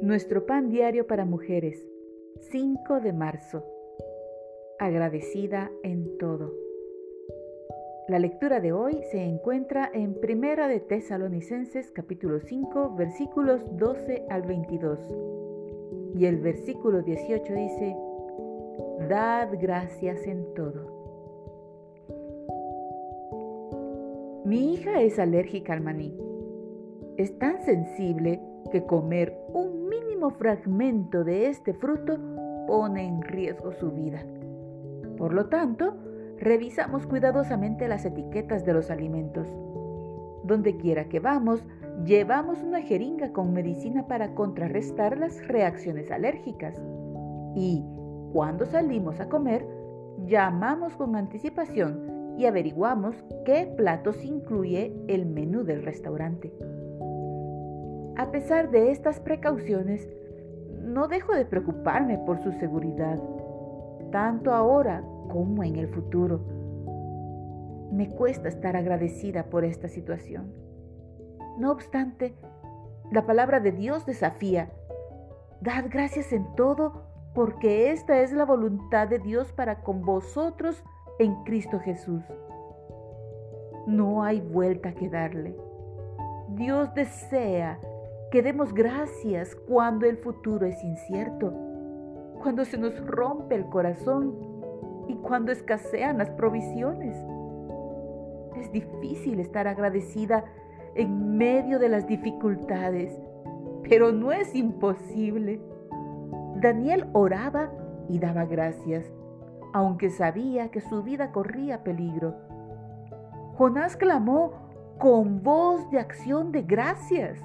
Nuestro pan diario para mujeres, 5 de marzo. Agradecida en todo. La lectura de hoy se encuentra en Primera de Tesalonicenses capítulo 5 versículos 12 al 22. Y el versículo 18 dice, Dad gracias en todo. Mi hija es alérgica al maní. Es tan sensible que comer un mínimo fragmento de este fruto pone en riesgo su vida. Por lo tanto, revisamos cuidadosamente las etiquetas de los alimentos. Donde quiera que vamos, llevamos una jeringa con medicina para contrarrestar las reacciones alérgicas. Y cuando salimos a comer, llamamos con anticipación y averiguamos qué platos incluye el menú del restaurante. A pesar de estas precauciones, no dejo de preocuparme por su seguridad, tanto ahora como en el futuro. Me cuesta estar agradecida por esta situación. No obstante, la palabra de Dios desafía, dad gracias en todo porque esta es la voluntad de Dios para con vosotros en Cristo Jesús. No hay vuelta que darle. Dios desea que demos gracias cuando el futuro es incierto, cuando se nos rompe el corazón y cuando escasean las provisiones. Es difícil estar agradecida en medio de las dificultades, pero no es imposible. Daniel oraba y daba gracias, aunque sabía que su vida corría peligro. Jonás clamó con voz de acción de gracias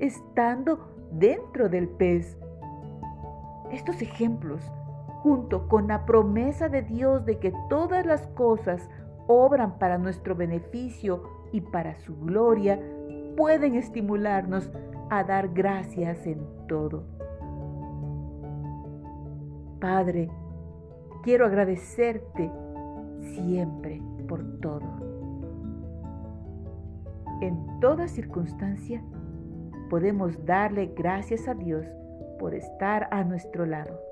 estando dentro del pez. Estos ejemplos, junto con la promesa de Dios de que todas las cosas obran para nuestro beneficio y para su gloria, pueden estimularnos a dar gracias en todo. Padre, quiero agradecerte siempre por todo. En toda circunstancia, podemos darle gracias a Dios por estar a nuestro lado.